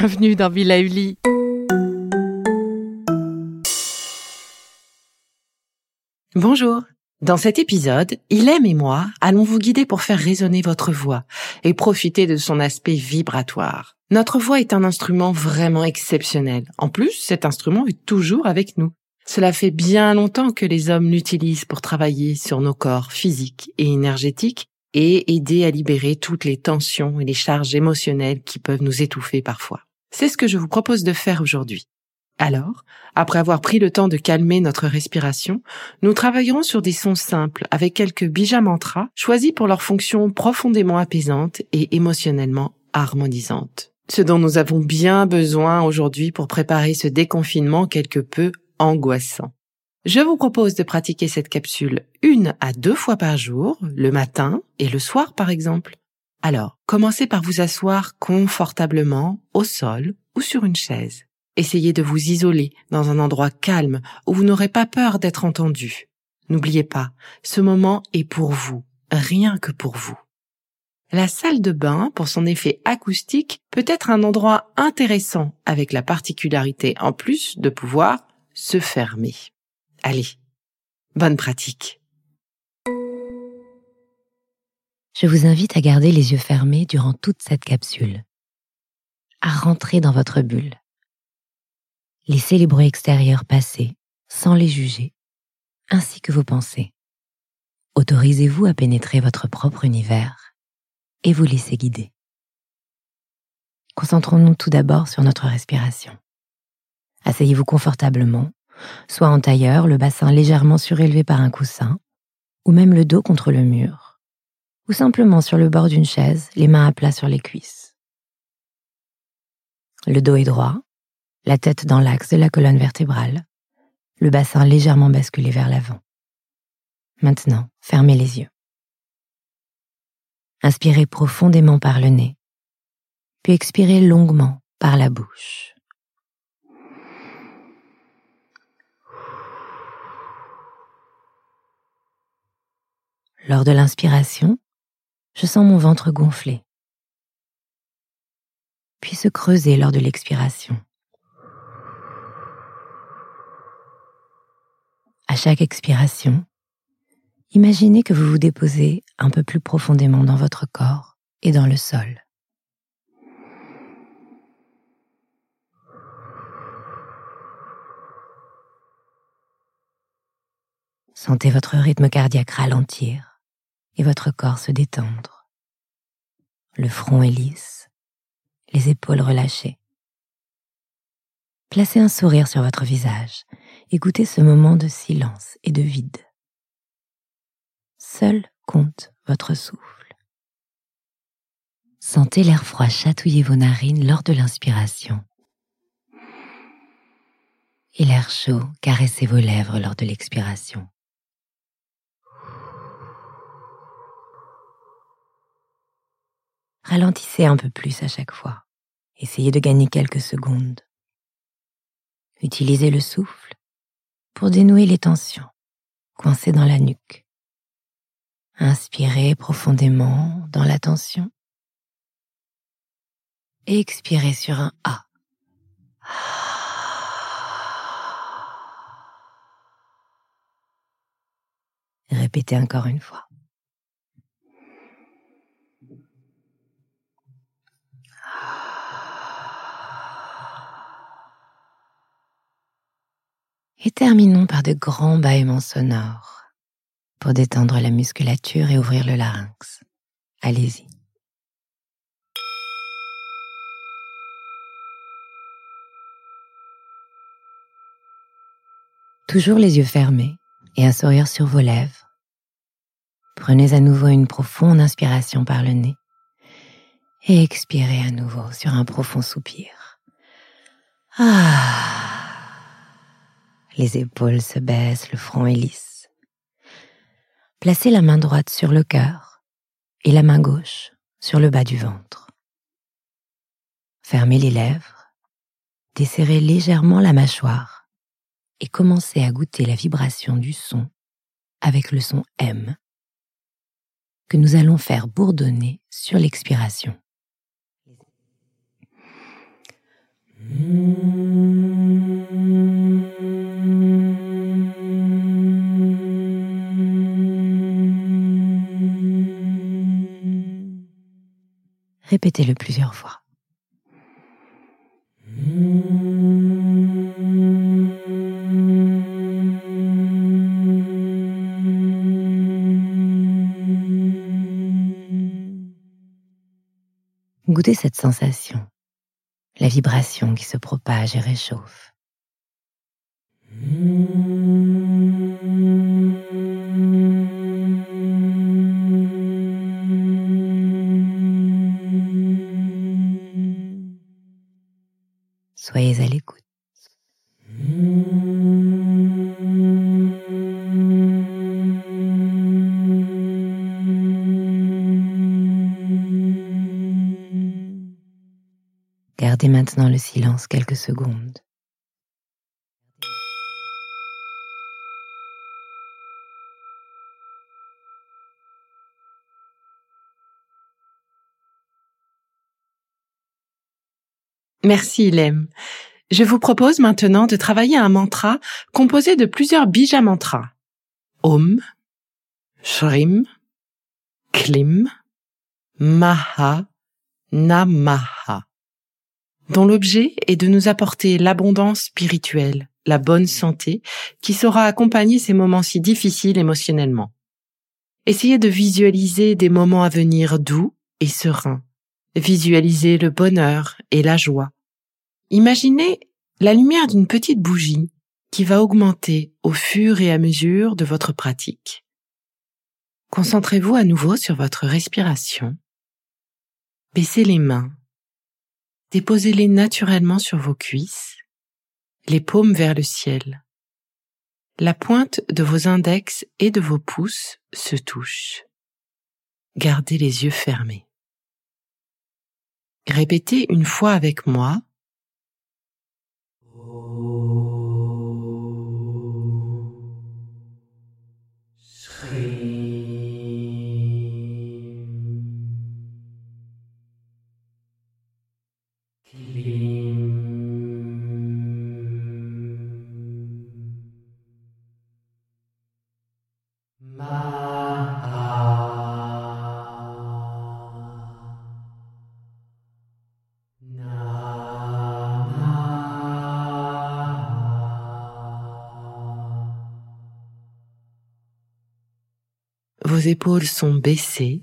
Bienvenue dans Villa Uli. Bonjour. Dans cet épisode, Ilem et moi allons vous guider pour faire résonner votre voix et profiter de son aspect vibratoire. Notre voix est un instrument vraiment exceptionnel. En plus, cet instrument est toujours avec nous. Cela fait bien longtemps que les hommes l'utilisent pour travailler sur nos corps physiques et énergétiques et aider à libérer toutes les tensions et les charges émotionnelles qui peuvent nous étouffer parfois. C'est ce que je vous propose de faire aujourd'hui. Alors, après avoir pris le temps de calmer notre respiration, nous travaillerons sur des sons simples avec quelques bija mantras choisis pour leur fonction profondément apaisante et émotionnellement harmonisante. Ce dont nous avons bien besoin aujourd'hui pour préparer ce déconfinement quelque peu angoissant. Je vous propose de pratiquer cette capsule une à deux fois par jour, le matin et le soir par exemple. Alors, commencez par vous asseoir confortablement au sol ou sur une chaise. Essayez de vous isoler dans un endroit calme où vous n'aurez pas peur d'être entendu. N'oubliez pas, ce moment est pour vous, rien que pour vous. La salle de bain, pour son effet acoustique, peut être un endroit intéressant avec la particularité en plus de pouvoir se fermer. Allez, bonne pratique. Je vous invite à garder les yeux fermés durant toute cette capsule, à rentrer dans votre bulle. Laissez les bruits extérieurs passer sans les juger, ainsi que vos pensées. Autorisez-vous à pénétrer votre propre univers et vous laissez guider. Concentrons-nous tout d'abord sur notre respiration. Asseyez-vous confortablement soit en tailleur, le bassin légèrement surélevé par un coussin, ou même le dos contre le mur, ou simplement sur le bord d'une chaise, les mains à plat sur les cuisses. Le dos est droit, la tête dans l'axe de la colonne vertébrale, le bassin légèrement basculé vers l'avant. Maintenant, fermez les yeux. Inspirez profondément par le nez, puis expirez longuement par la bouche. Lors de l'inspiration, je sens mon ventre gonfler, puis se creuser lors de l'expiration. À chaque expiration, imaginez que vous vous déposez un peu plus profondément dans votre corps et dans le sol. Sentez votre rythme cardiaque ralentir votre corps se détendre. Le front est lisse, les épaules relâchées. Placez un sourire sur votre visage. Écoutez ce moment de silence et de vide. Seul compte votre souffle. Sentez l'air froid chatouiller vos narines lors de l'inspiration. Et l'air chaud caresser vos lèvres lors de l'expiration. Ralentissez un peu plus à chaque fois. Essayez de gagner quelques secondes. Utilisez le souffle pour dénouer les tensions coincées dans la nuque. Inspirez profondément dans la tension expirez sur un A. Répétez encore une fois. Et terminons par de grands bâillements sonores pour détendre la musculature et ouvrir le larynx. Allez-y. Toujours les yeux fermés et un sourire sur vos lèvres. Prenez à nouveau une profonde inspiration par le nez et expirez à nouveau sur un profond soupir. Ah les épaules se baissent, le front est lisse. Placez la main droite sur le cœur et la main gauche sur le bas du ventre. Fermez les lèvres, desserrez légèrement la mâchoire et commencez à goûter la vibration du son avec le son M que nous allons faire bourdonner sur l'expiration. Répétez-le plusieurs fois. Goûtez cette sensation, la vibration qui se propage et réchauffe. Gardez maintenant le silence quelques secondes. Merci Ilem. Je vous propose maintenant de travailler un mantra composé de plusieurs bija mantras. Om, Shrim, Klim, Maha, Namaha, dont l'objet est de nous apporter l'abondance spirituelle, la bonne santé, qui saura accompagner ces moments si difficiles émotionnellement. Essayez de visualiser des moments à venir doux et sereins Visualisez le bonheur et la joie. Imaginez la lumière d'une petite bougie qui va augmenter au fur et à mesure de votre pratique. Concentrez-vous à nouveau sur votre respiration. Baissez les mains. Déposez-les naturellement sur vos cuisses, les paumes vers le ciel. La pointe de vos index et de vos pouces se touche. Gardez les yeux fermés. Répétez une fois avec moi. Épaules sont baissées.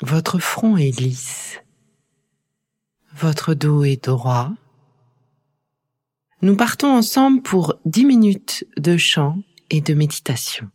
Votre front est lisse. Votre dos est droit. Nous partons ensemble pour dix minutes de chant et de méditation.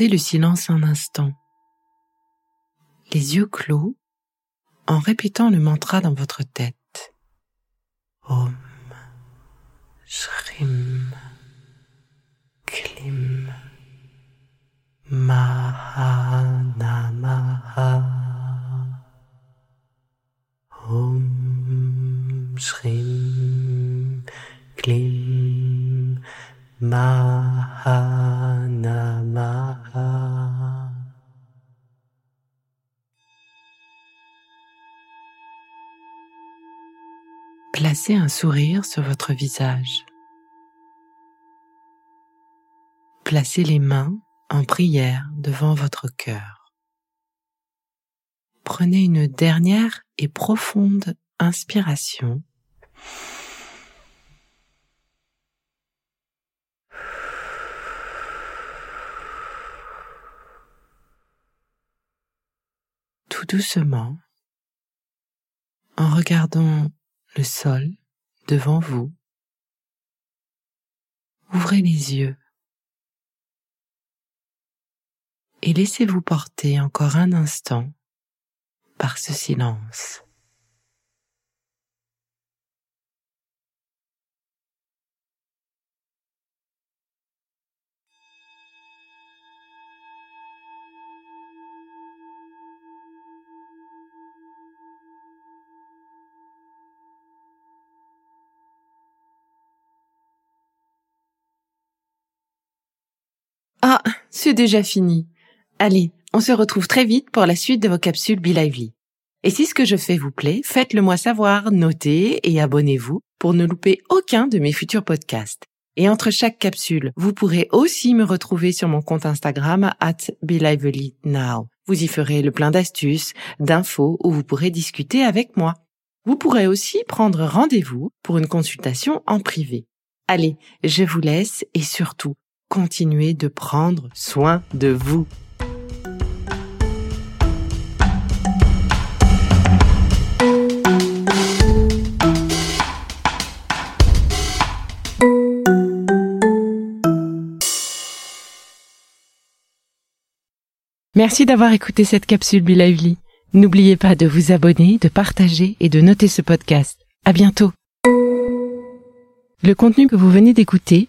Le silence un instant, les yeux clos, en répétant le mantra dans votre tête. Un sourire sur votre visage. Placez les mains en prière devant votre cœur. Prenez une dernière et profonde inspiration. Tout doucement, en regardant le sol devant vous. Ouvrez les yeux et laissez-vous porter encore un instant par ce silence. C'est déjà fini. Allez, on se retrouve très vite pour la suite de vos capsules Be Lively. Et si ce que je fais vous plaît, faites-le moi savoir, notez et abonnez-vous pour ne louper aucun de mes futurs podcasts. Et entre chaque capsule, vous pourrez aussi me retrouver sur mon compte Instagram at Now. Vous y ferez le plein d'astuces, d'infos où vous pourrez discuter avec moi. Vous pourrez aussi prendre rendez-vous pour une consultation en privé. Allez, je vous laisse et surtout, continuez de prendre soin de vous. Merci d'avoir écouté cette capsule Be. N'oubliez pas de vous abonner, de partager et de noter ce podcast. À bientôt. Le contenu que vous venez d'écouter